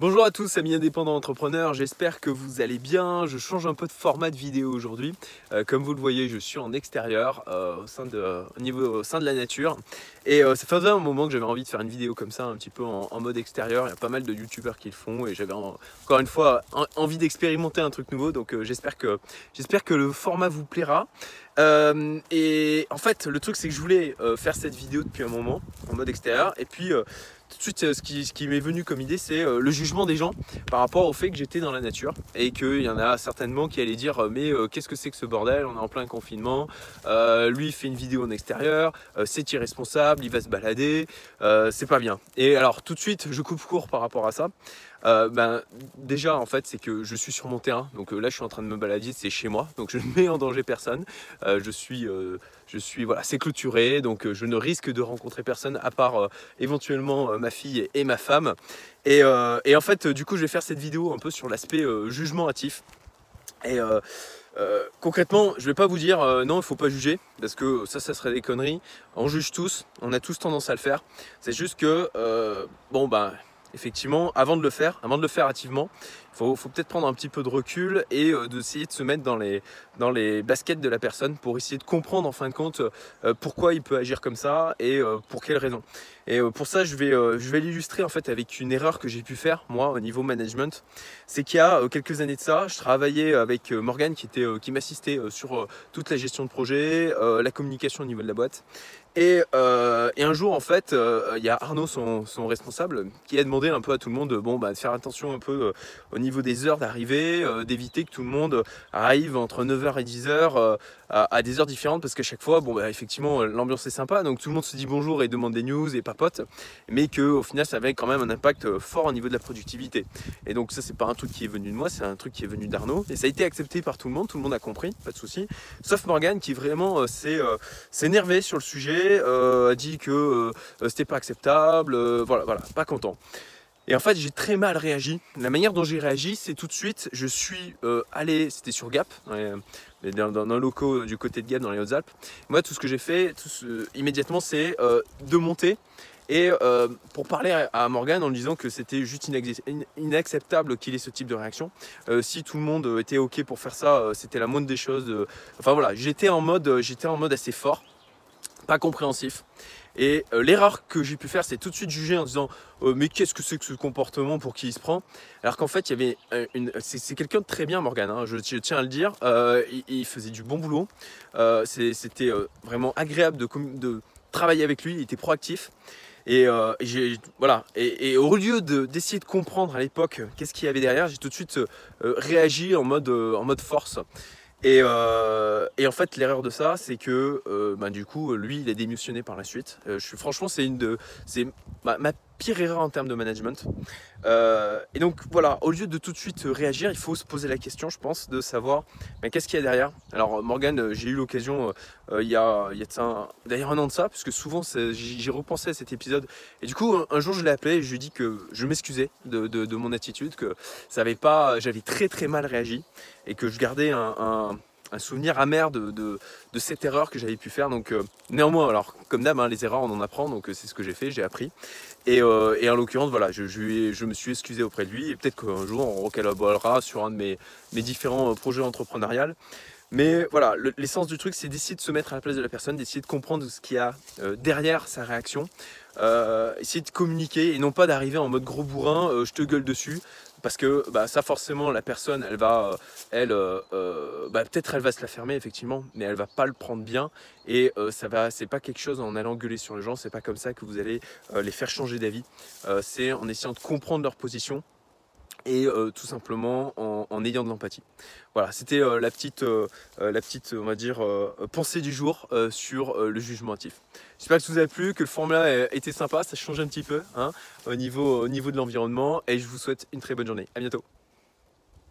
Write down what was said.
Bonjour à tous amis indépendants entrepreneurs, j'espère que vous allez bien. Je change un peu de format de vidéo aujourd'hui. Euh, comme vous le voyez, je suis en extérieur, euh, au, sein de, au, niveau, au sein de la nature. Et euh, ça faisait un moment que j'avais envie de faire une vidéo comme ça, un petit peu en, mode extérieur. Il y a pas mal de youtubeurs qui le font et j'avais encore une fois envie d'expérimenter un truc nouveau. Donc j'espère que, j'espère que le format vous plaira. et en fait, le truc c'est que je voulais faire cette vidéo depuis un moment en mode extérieur. Et puis tout de suite, ce qui, ce qui m'est venu comme idée, c'est euh, le jugement des gens par rapport au fait que j'étais dans la nature et qu'il y en a certainement qui allaient dire euh, mais euh, qu'est-ce que c'est que ce bordel? On est en plein confinement. lui, il fait une vidéo en extérieur. c'est irresponsable. Il va se balader. c'est pas bien. Et alors, tout de suite, je coupe court par rapport à ça. Ben, déjà, en fait, c'est que je suis sur mon terrain. Donc là, je suis en train de me balader. C'est chez moi. Donc je ne mets en danger personne. je suis je suis voilà, c'est clôturé, donc euh, je ne risque de rencontrer personne à part euh, éventuellement euh, ma fille et, ma femme. Et, en fait, du coup, je vais faire cette vidéo un peu sur l'aspect jugement hâtif. Et concrètement, je vais pas vous dire non, il faut pas juger, parce que ça, ça serait des conneries. On juge tous, on a tous tendance à le faire. C'est juste que, bon, ben, effectivement, avant de le faire, avant de le faire activement, il faut, peut-être prendre un petit peu de recul et euh, d'essayer de se mettre dans les, baskets de la personne pour essayer de comprendre en fin de compte euh, pourquoi il peut agir comme ça et euh, pour quelles raisons. Et pour ça, je vais, l'illustrer en fait avec une erreur que j'ai pu faire moi au niveau management. C'est qu'il y a quelques années de ça, je travaillais avec Morgan qui, était, qui m'assistait sur toute la gestion de projet, la communication au niveau de la boîte. Et, un jour, en fait, il y a Arnaud, son, responsable, qui a demandé un peu à tout le monde bon, bah, de faire attention un peu au niveau des heures d'arrivée, euh, d'éviter que tout le monde arrive entre 9h et 10h euh, à, des heures différentes parce qu'à chaque fois, bon, bah, effectivement, l'ambiance est sympa, donc tout le monde se dit bonjour et demande des news et papote, mais qu'au final, ça avait quand même un impact fort au niveau de la productivité. Et donc, ça, c'est pas un truc qui est venu de moi, c'est un truc qui est venu d'Arnaud. Et ça a été accepté par tout le monde, tout le monde a compris, pas de souci, sauf Morgan qui vraiment euh, s'est énervé sur le sujet, a dit que c'était pas acceptable, voilà, voilà, pas content. Et en fait, j'ai très mal réagi. La manière dont j'ai réagi, c'est tout de suite, je suis euh, allé, c'était sur Gap, dans, un locaux du côté de Gap, dans les Hautes-Alpes. Moi, tout ce que j'ai fait immédiatement, c'est euh, de monter et euh, pour parler à Morgan en lui disant que c'était juste inacceptable qu'il ait ce type de réaction. si tout le monde était ok pour faire ça, c'était la moindre des choses. Enfin voilà, j'étais en mode, j'étais en mode assez fort, compréhensif. Et euh, l'erreur que j'ai pu faire, c'est tout de suite juger en disant euh, mais qu'est-ce que c'est que ce comportement pour qui il se prend? Alors qu'en fait, il y avait euh, une, c'est quelqu'un de très bien, Morgan. Hein, je, tiens à le dire. il, faisait du bon boulot. C'était vraiment agréable de, de, travailler avec lui. Il était proactif. Et, voilà. Et, au lieu d'essayer de, comprendre à l'époque qu'est-ce qu'il y avait derrière, j'ai tout de suite réagi en mode, en mode force. Euh, et, en fait, l'erreur de ça, c'est que euh, bah, du coup, lui, il est démissionné par la suite. Euh, je suis, franchement, c'est une de, c'est ma, pire erreur en termes de management. et donc voilà, au lieu de tout de suite réagir, il faut se poser la question, je pense, de savoir qu'est-ce qu'il y a derrière? Alors Morgan, j'ai eu l'occasion il y a, il y a d'ailleurs un an de ça, puisque souvent j'ai repensé à cet épisode. Et du coup, un, jour, je l'ai appelé et je lui ai dit que je m'excusais de, de, mon attitude, que ça avait pas, j'avais très très mal réagi et que je gardais un souvenir amer de, cette erreur que j'avais pu faire. Donc euh, néanmoins, alors comme d'hab, hein, les erreurs on en apprend, donc euh, c'est ce que j'ai fait, j'ai appris. Et, euh, en l'occurrence, voilà, je, je, je, me suis excusé auprès de lui et peut-être qu'un jour on recollaborera sur un de mes, mes différents projets entrepreneuriales. Mais voilà, l'essence du truc, c'est d'essayer de se mettre à la place de la personne, d'essayer de comprendre ce qu'il y a derrière sa réaction, essayer de communiquer et non pas d'arriver en mode gros bourrin, je te gueule dessus, parce que bah, ça forcément la personne elle va euh, elle euh, euh, bah, peut-être elle va se la fermer effectivement mais elle va pas le prendre bien. Et ça va c'est pas quelque chose en allant gueuler sur les gens c'est pas comme ça que vous allez les faire changer d'avis. C'est en essayant de comprendre leur position et tout simplement en, ayant de l'empathie. Voilà, c'était la petite, la petite, on va dire, pensée du jour sur le jugement actif. J'espère que ça vous a plu, que le format était sympa, ça change un petit peu hein, au, niveau, au niveau de l'environnement et je vous souhaite une très bonne journée. À bientôt